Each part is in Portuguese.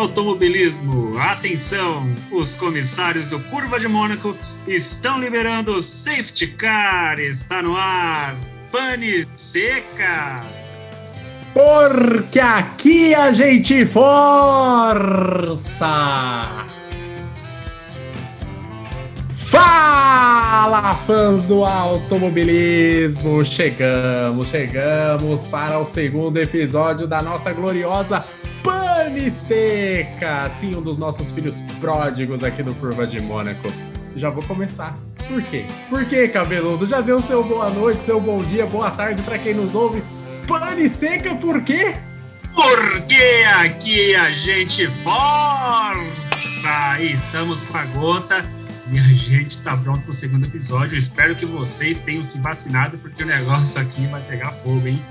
automobilismo, atenção! Os comissários do Curva de Mônaco estão liberando o safety car. Está no ar. Pane seca. Porque aqui a gente força! Fala, fãs do automobilismo! Chegamos, chegamos para o segundo episódio da nossa gloriosa Pane Seca! Sim, um dos nossos filhos pródigos aqui do Curva de Mônaco. Já vou começar. Por quê? Por quê, cabeludo? Já deu seu boa noite, seu bom dia, boa tarde para quem nos ouve. Pane Seca, por quê? Porque aqui a gente força! Estamos com a gota e a gente está pronto para o segundo episódio. Eu espero que vocês tenham se vacinado, porque o negócio aqui vai pegar fogo, hein?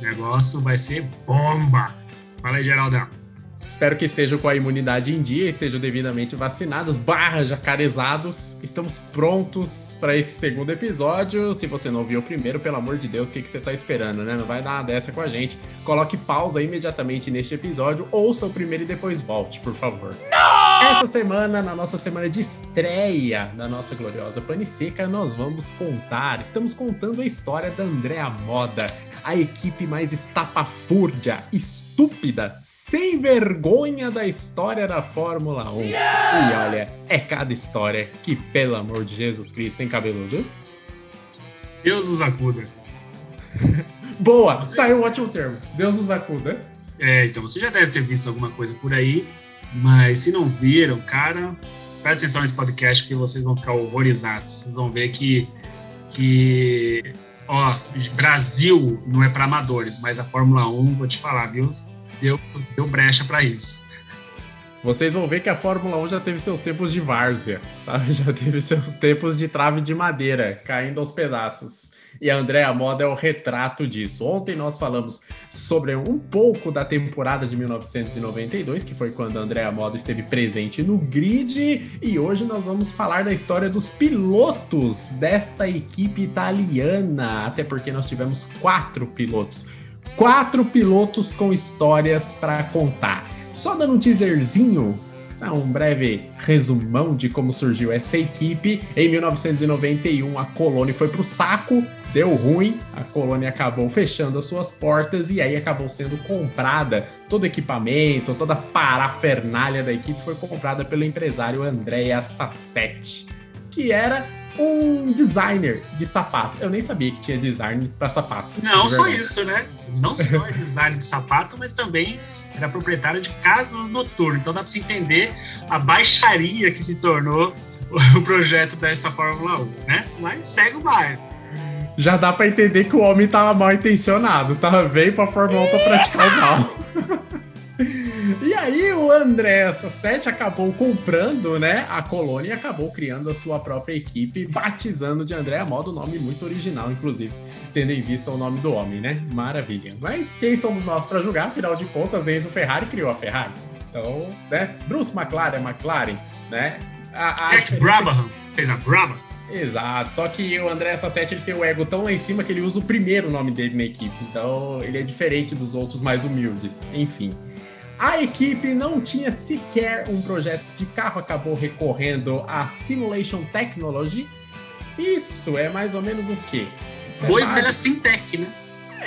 O negócio vai ser bomba. Fala aí, Geraldão. Espero que estejam com a imunidade em dia, estejam devidamente vacinados, barra jacarezados. Estamos prontos para esse segundo episódio. Se você não viu o primeiro, pelo amor de Deus, o que, que você está esperando, né? Não vai dar dessa com a gente. Coloque pausa imediatamente neste episódio, ouça o primeiro e depois volte, por favor. Não! Essa semana, na nossa semana de estreia da nossa gloriosa Pane Seca, nós vamos contar, estamos contando a história da Andrea Moda, a equipe mais estapafúrdia, estúpida, sem vergonha da história da Fórmula 1. Yes! E olha, é cada história que, pelo amor de Jesus Cristo, tem cabeludo. Deus nos acuda. Boa, você... tá aí um ótimo termo. Deus nos acuda. É, então você já deve ter visto alguma coisa por aí, mas se não viram, cara, presta atenção nesse podcast porque vocês vão ficar horrorizados. Vocês vão ver que, que ó, Brasil não é para amadores, mas a Fórmula 1, vou te falar, viu? Deu, deu brecha para isso. Vocês vão ver que a Fórmula 1 já teve seus tempos de várzea, sabe? Já teve seus tempos de trave de madeira caindo aos pedaços. E a Andrea Moda é o retrato disso. Ontem nós falamos sobre um pouco da temporada de 1992, que foi quando a Andrea Moda esteve presente no grid, e hoje nós vamos falar da história dos pilotos desta equipe italiana, até porque nós tivemos quatro pilotos. Quatro pilotos com histórias para contar. Só dando um teaserzinho, um breve resumão de como surgiu essa equipe. Em 1991, a Colônia foi para o saco, deu ruim, a Colônia acabou fechando as suas portas e aí acabou sendo comprada. Todo o equipamento, toda a parafernália da equipe foi comprada pelo empresário Andrea Sassetti, que era um designer de sapatos. Eu nem sabia que tinha design para sapato. Não só isso, né? Não só design de sapato, mas também era proprietário de casas noturnas. Então dá para você entender a baixaria que se tornou o projeto dessa Fórmula 1, né? Mas segue o bairro. Já dá para entender que o homem tava mal intencionado, tava veio para Fórmula 1 para praticar o mal. E aí o André Sassetti acabou comprando, né, a colônia e acabou criando a sua própria equipe, batizando de André a modo nome muito original, inclusive, tendo em vista o nome do homem, né? Maravilha. Mas quem somos nós para julgar? Afinal de contas, Enzo Ferrari criou a Ferrari. Então, né, Bruce McLaren, McLaren, né? A, a Jack Brabham fez a Brabham. Exato, só que o André Sassetti ele tem o ego tão lá em cima que ele usa o primeiro nome dele na equipe, então ele é diferente dos outros mais humildes. Enfim. A equipe não tinha sequer um projeto de carro, acabou recorrendo à Simulation Technology. Isso é mais ou menos o quê? Isso Boa é e velha Sintec, né?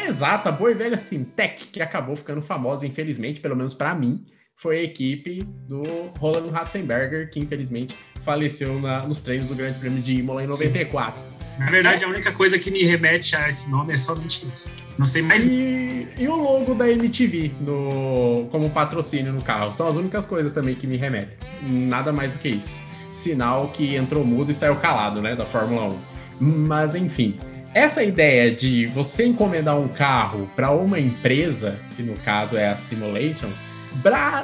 Exato, a boa e velha Sintec, que acabou ficando famosa, infelizmente, pelo menos para mim, foi a equipe do Roland Ratzenberger, que infelizmente faleceu na, nos treinos do Grande Prêmio de Imola em 94. Sim. Na verdade, a única coisa que me remete a esse nome é somente isso. Não sei mais. E, e o logo da MTV no, como patrocínio no carro. São as únicas coisas também que me remetem. Nada mais do que isso. Sinal que entrou mudo e saiu calado, né? Da Fórmula 1. Mas enfim. Essa ideia de você encomendar um carro para uma empresa, que no caso é a Simulation,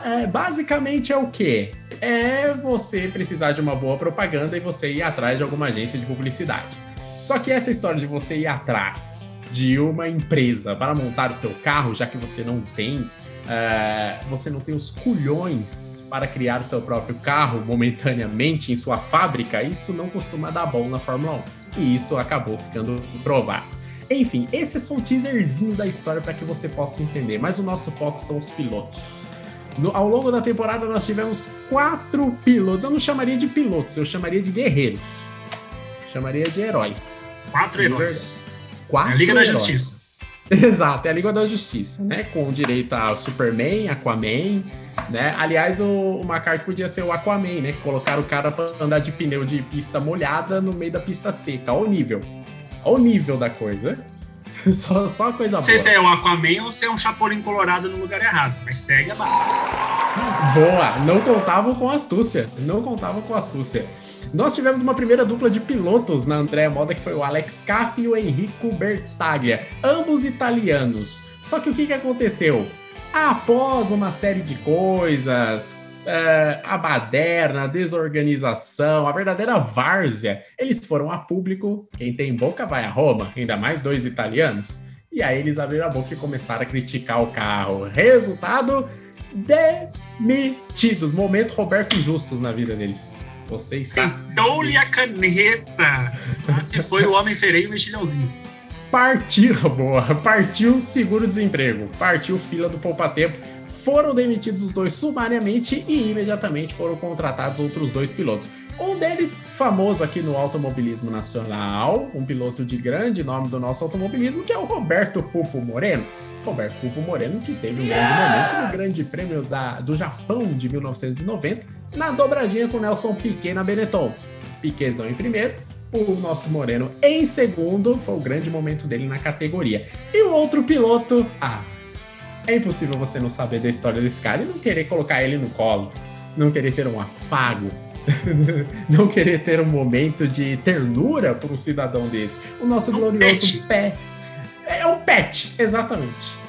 é, basicamente é o quê? É você precisar de uma boa propaganda e você ir atrás de alguma agência de publicidade. Só que essa história de você ir atrás de uma empresa para montar o seu carro, já que você não tem, uh, você não tem os culhões para criar o seu próprio carro momentaneamente em sua fábrica, isso não costuma dar bom na Fórmula 1. E isso acabou ficando provado. Enfim, esse é só um teaserzinho da história para que você possa entender, mas o nosso foco são os pilotos. No, ao longo da temporada nós tivemos quatro pilotos. Eu não chamaria de pilotos, eu chamaria de guerreiros. Chamaria de heróis. Quatro heróis. Quatro é a Liga heróis. da Justiça. Exato, é a Liga da Justiça, né? Com direito a Superman, Aquaman, né? Aliás, o, o McCarthy podia ser o Aquaman, né? Colocar o cara pra andar de pneu de pista molhada no meio da pista seca. Olha o nível. Olha o nível da coisa. só, só coisa Não sei boa. se é um Aquaman ou se é um Chapolin Colorado no lugar errado, mas segue a barra. Boa! Não contavam com astúcia. Não contavam com astúcia. Nós tivemos uma primeira dupla de pilotos na Andrea Moda, que foi o Alex Caffi e o Enrico Bertaglia, ambos italianos. Só que o que, que aconteceu? Após uma série de coisas, é, a baderna, a desorganização, a verdadeira várzea, eles foram a público. Quem tem boca vai a Roma, ainda mais dois italianos. E aí eles abriram a boca e começaram a criticar o carro. Resultado: demitidos. Momento Roberto Justus na vida deles. Você está Sentou-lhe a caneta. Ah, se foi o Homem Sereio e o Mexilhãozinho. Partiu, boa. Partiu seguro-desemprego. Partiu fila do poupa-tempo. Foram demitidos os dois sumariamente e imediatamente foram contratados outros dois pilotos. Um deles, famoso aqui no automobilismo nacional, um piloto de grande nome do nosso automobilismo, que é o Roberto Pupo Moreno. Roberto Pupo Moreno, que teve um grande momento no Grande Prêmio da, do Japão de 1990, na dobradinha com Nelson Piquet na Benetton. Piquetzão em primeiro, o nosso Moreno em segundo, foi o grande momento dele na categoria. E o outro piloto, ah, é impossível você não saber da história desse cara e não querer colocar ele no colo, não querer ter um afago, não querer ter um momento de ternura por um cidadão desse. O nosso Um glorioso pet. pé. É um pet, exatamente.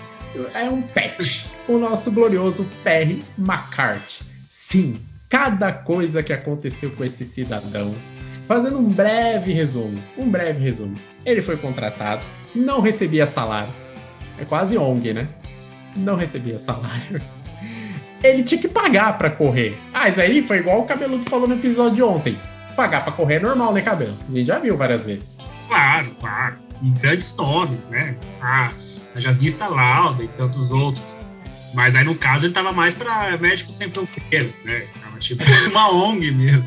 É um pet. O nosso glorioso Perry McCarthy. Sim, cada coisa que aconteceu com esse cidadão. Fazendo um breve resumo, um breve resumo. Ele foi contratado, não recebia salário. É quase ONG, né? Não recebia salário. Ele tinha que pagar pra correr. Ah, isso aí foi igual o Cabeludo falou no episódio de ontem. Pagar pra correr é normal, né, Cabelo? A gente já viu várias vezes. Claro, claro. E grandes nomes, né? Ah, já vista Lauda e tantos outros. Mas aí, no caso, ele tava mais para Médicos Sem Fronteiras, né? Tava tipo uma ONG mesmo.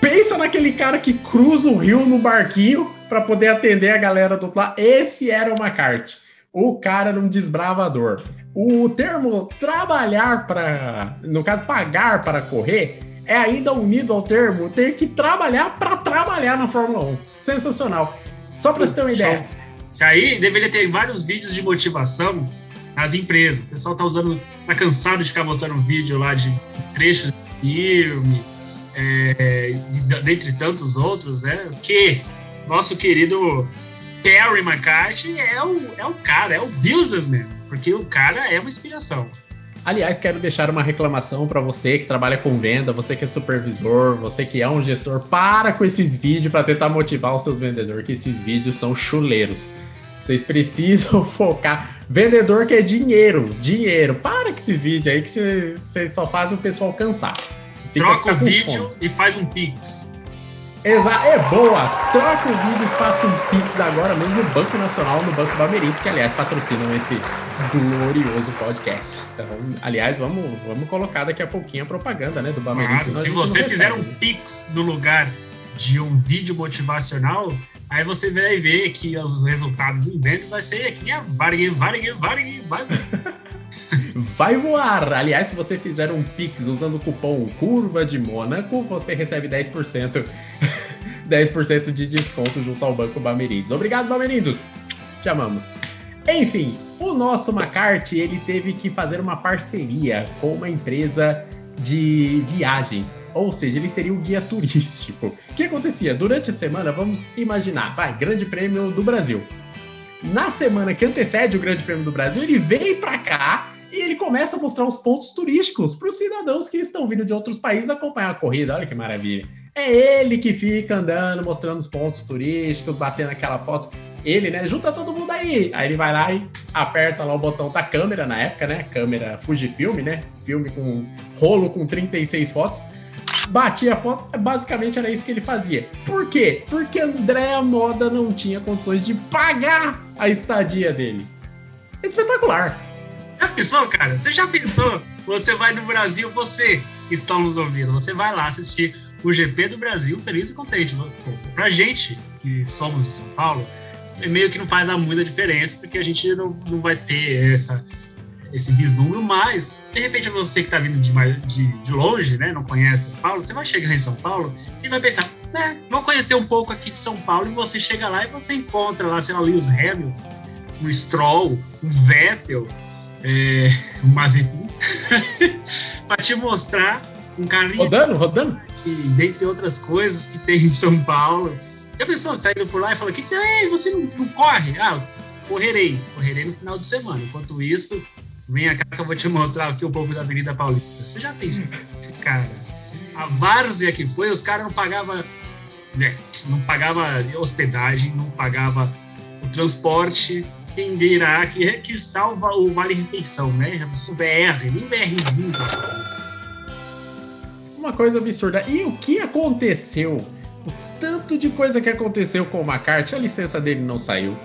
Pensa naquele cara que cruza o rio no barquinho para poder atender a galera do outro lado. Esse era o McCarthy. O cara era um desbravador. O termo trabalhar para, no caso, pagar para correr, é ainda unido ao termo ter que trabalhar para trabalhar na Fórmula 1. Sensacional. Só para você ter uma ideia. Isso aí deveria ter vários vídeos de motivação nas empresas. O pessoal tá usando, tá cansado de ficar mostrando vídeo lá de trechos de filme, é, dentre tantos outros, né? Que nosso querido Terry McCarthy é o, é o cara, é o businessman, porque o cara é uma inspiração. Aliás, quero deixar uma reclamação para você que trabalha com venda, você que é supervisor, você que é um gestor, para com esses vídeos para tentar motivar os seus vendedores, que esses vídeos são chuleiros. Vocês precisam focar. Vendedor que é dinheiro, dinheiro. Para com esses vídeos aí que vocês só fazem o pessoal cansar. Fica- Troca o vídeo fome. e faz um pix. Exa é boa! Troca o vídeo e faça um Pix agora mesmo no Banco Nacional, no Banco Bamerintes, que aliás patrocinam esse glorioso podcast. Então, aliás, vamos, vamos colocar daqui a pouquinho a propaganda, né, do Bamerintes. Claro, se você fizer um pix no lugar de um vídeo motivacional, aí você vai ver que os resultados em vendas vai ser que nem a Varig, Varig, Varig, vai. Vai voar! Aliás, se você fizer um Pix usando o cupom Curva de Mônaco, você recebe 10%, 10% de desconto junto ao Banco Bamerindos. Obrigado, Bamerindos! Te amamos. Enfim, o nosso McCarthy, ele teve que fazer uma parceria com uma empresa de viagens, ou seja, ele seria o guia turístico. O que acontecia? Durante a semana, vamos imaginar, vai, Grande Prêmio do Brasil. Na semana que antecede o Grande Prêmio do Brasil, ele vem pra cá ele começa a mostrar os pontos turísticos para os cidadãos que estão vindo de outros países acompanhar a corrida. Olha que maravilha. É ele que fica andando, mostrando os pontos turísticos, batendo aquela foto. Ele, né? Junta todo mundo aí. Aí ele vai lá e aperta lá o botão da câmera na época, né? Câmera Fujifilm, né? Filme com rolo com 36 fotos. Batia a foto, basicamente era isso que ele fazia. Por quê? Porque André Moda não tinha condições de pagar a estadia dele. Espetacular. Já pensou, cara? Você já pensou? Você vai no Brasil, você que está nos ouvindo, você vai lá assistir o GP do Brasil feliz e contente. Pra gente que somos de São Paulo, é meio que não faz muita diferença, porque a gente não, não vai ter essa, esse vislumbre, mas de repente você que está vindo de, de, de, longe, né, não conhece São Paulo, você vai chegar em São Paulo e vai pensar, né, vou conhecer um pouco aqui de São Paulo, e você chega lá e você encontra lá, sei lá, Lewis Hamilton, um Stroll, um Vettel, é, um Mazepin, para te mostrar um carrinho. Rodando, rodando. E, dentre outras coisas que tem em São Paulo. E a pessoa está indo por lá e fala: que, que é? Você não, não corre? Ah, correrei. Correrei no final de semana. Enquanto isso, vem cá que eu vou te mostrar aqui um pouco da Avenida Paulista. Você já tem esse cara? A várzea que foi, os caras não pagavam. Né, não pagava hospedagem, não pagava o transporte, quem dirá que, que salva o Vale Refeição, né? O BR, nem BRzinho. Uma coisa absurda. E o que aconteceu? O tanto de coisa que aconteceu com o McCarthy, a licença dele não saiu.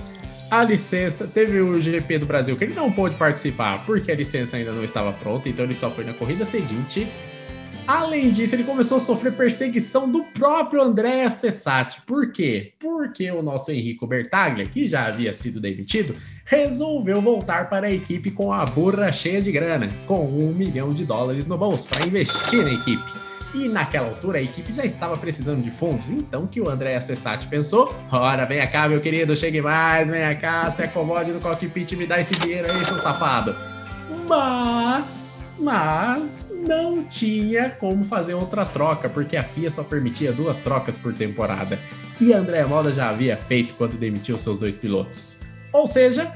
A licença, teve o GP do Brasil que ele não pôde participar porque a licença ainda não estava pronta, então ele só foi na corrida seguinte. Além disso, ele começou a sofrer perseguição do próprio André Cessati. Por quê? Porque o nosso Henrico Bertaglia, que já havia sido demitido, resolveu voltar para a equipe com a burra cheia de grana, com um milhão de dólares no bolso para investir na equipe. E naquela altura a equipe já estava precisando de fundos, então que o André Cessati pensou: ora, vem cá, meu querido, chegue mais, vem cá, se acomode no cockpit e me dá esse dinheiro aí, seu safado. Mas mas não tinha como fazer outra troca, porque a FIA só permitia duas trocas por temporada. E André Moda já havia feito quando demitiu seus dois pilotos. Ou seja,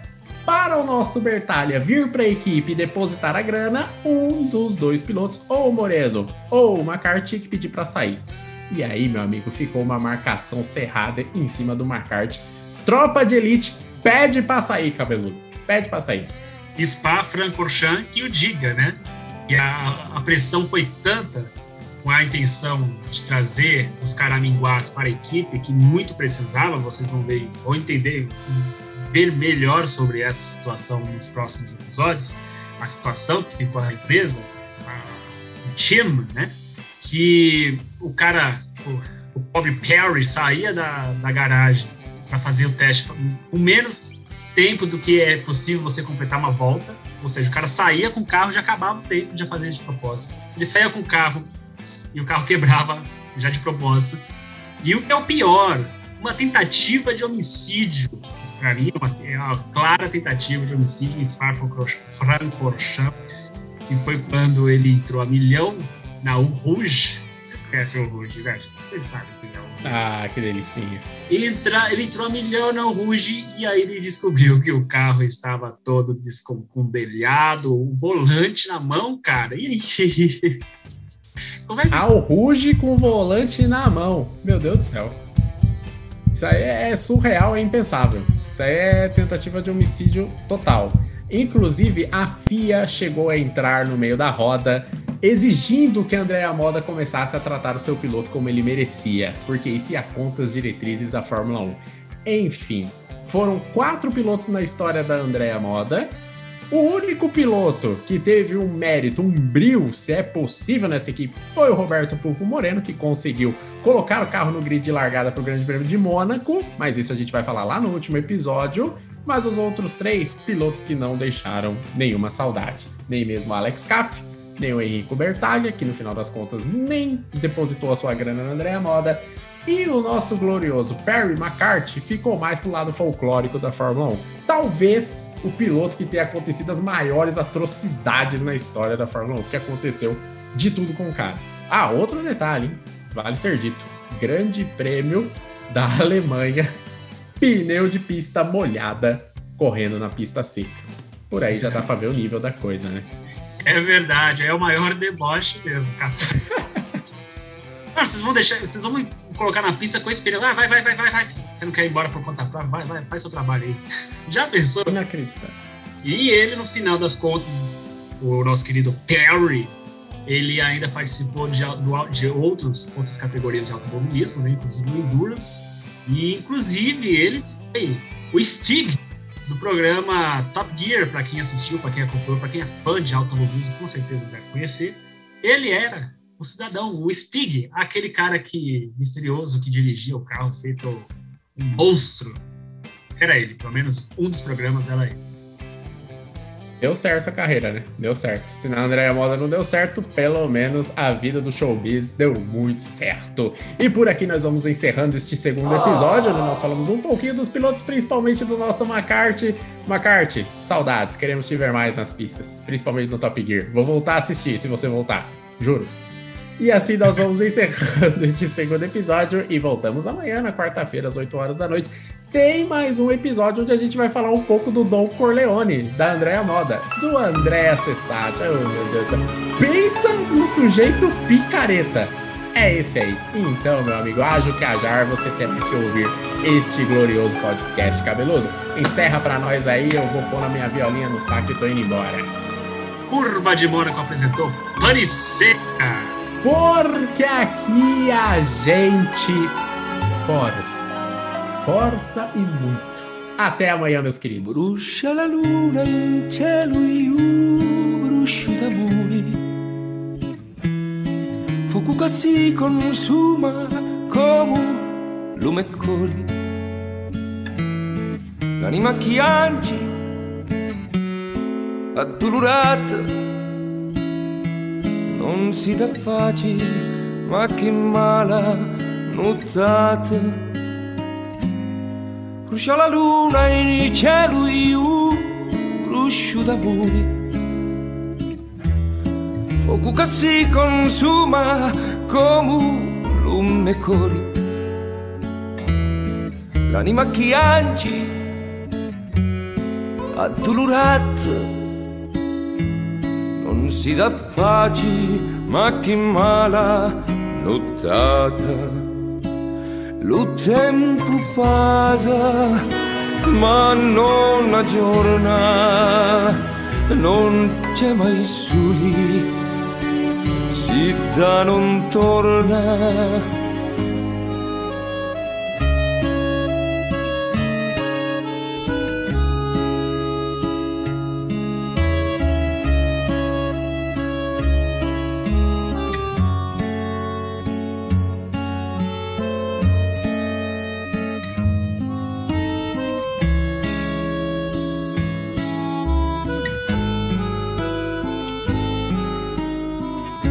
para o nosso Bertalha vir para a equipe e depositar a grana, um dos dois pilotos, ou Moreno ou o McCarthy, que pedir para sair. E aí, meu amigo, ficou uma marcação cerrada em cima do McCarthy. Tropa de elite pede para sair, cabeludo. Pede para sair. Spa Francorchamps que o diga, né? E a, a pressão foi tanta com a intenção de trazer os caraminguás para a equipe que muito precisava, vocês vão ver, vão entender, ver melhor sobre essa situação nos próximos episódios, a situação que ficou na empresa, o team, né? Que o cara, o, o pobre Perry saía da, da garagem para fazer o teste com menos tempo do que é possível você completar uma volta. Ou seja, o cara saía com o carro, já acabava o tempo de fazer de propósito. Ele saía com o carro e o carro quebrava já de propósito. E o que é o pior, uma tentativa de homicídio. Para mim, uma, é uma clara tentativa de homicídio em Spa-Francorchamps, que foi quando ele entrou a milhão na U Rouge. Vocês conhecem o Rouge, velho? Vocês sabem ah, que delicinha. Entra, ele entrou a milhão na Ruge e aí ele descobriu que o carro estava todo descombelhado, o volante na mão, cara. E aí? Como é que... Ah, o Ruge com o volante na mão. Meu Deus do céu. Isso aí é surreal, é impensável. Isso aí é tentativa de homicídio total. Inclusive, a FIA chegou a entrar no meio da roda exigindo que Andréa Moda começasse a tratar o seu piloto como ele merecia, porque isso ia contra as diretrizes da Fórmula 1. Enfim, foram quatro pilotos na história da Andréa Moda. O único piloto que teve um mérito, um brilho, se é possível nessa equipe, foi o Roberto Pulpo Moreno, que conseguiu colocar o carro no grid de largada para o Grande Prêmio de Mônaco, mas isso a gente vai falar lá no último episódio. Mas os outros três pilotos que não deixaram nenhuma saudade, nem mesmo Alex Caff, nem o Henrico Bertaglia, que no final das contas nem depositou a sua grana na Andrea Moda, e o nosso glorioso Perry McCarthy ficou mais pro lado folclórico da Fórmula 1. Talvez o piloto que tenha acontecido as maiores atrocidades na história da Fórmula 1, que aconteceu de tudo com o cara. Ah, outro detalhe, hein? vale ser dito: Grande Prêmio da Alemanha, pneu de pista molhada correndo na pista seca. Por aí já dá pra ver o nível da coisa, né? É verdade, é o maior deboche mesmo, cara. Não, vocês vão deixar, vocês vão me colocar na pista com esse pneu. Ah, vai, vai, vai, vai, vai. Você não quer ir embora por conta própria? Vai, vai, faz seu trabalho aí. Já pensou? Inacreditável. E ele, no final das contas, o nosso querido Perry, ele ainda participou de, de outros, outras categorias de automobilismo, né? inclusive o Endurance. E, inclusive, ele foi o Stig do programa Top Gear, para quem assistiu, para quem acompanhou, para quem é fã de automobilismo, com certeza deve conhecer. Ele era o cidadão, o Stig, aquele cara que misterioso que dirigia o carro feito um monstro. Era ele, pelo menos um dos programas era ele. Deu certo a carreira, né? Deu certo. Se na Andréia Moda não deu certo, pelo menos a vida do showbiz deu muito certo. E por aqui nós vamos encerrando este segundo episódio, onde nós falamos um pouquinho dos pilotos, principalmente do nosso McCarthy. McCarthy, saudades, queremos te ver mais nas pistas, principalmente no Top Gear. Vou voltar a assistir se você voltar, juro. E assim nós vamos encerrando este segundo episódio e voltamos amanhã, na quarta-feira, às 8 horas da noite. Tem mais um episódio onde a gente vai falar um pouco do Dom Corleone, da Andréa Moda, do André Cessati. Oh, meu Deus do céu. Pensa no sujeito picareta. É esse aí. Então, meu amigo, ágil que ajar, você terá que ouvir este glorioso podcast cabeludo. Encerra pra nós aí, eu vou pôr na minha violinha no saco e tô indo embora. Curva de Mônaco apresentou Pane Seca. Porque aqui a gente força. Força e muito. Até amanhã, meus queridos. Brucia la luna in cielo io bruscio d'amore. Fuoco che si consuma come lume e cori. L'anima che angi addolorata non si dà pace, ma che mala nottata. Brucia la luna in cielo io, bruscio d'amore. Fuoco che si consuma come lume cori. L'anima che angi, addolorata non si dà pace, ma che mala nottata. Lo tempo passa, ma non aggiorna, non c'è mai soli, si da non torna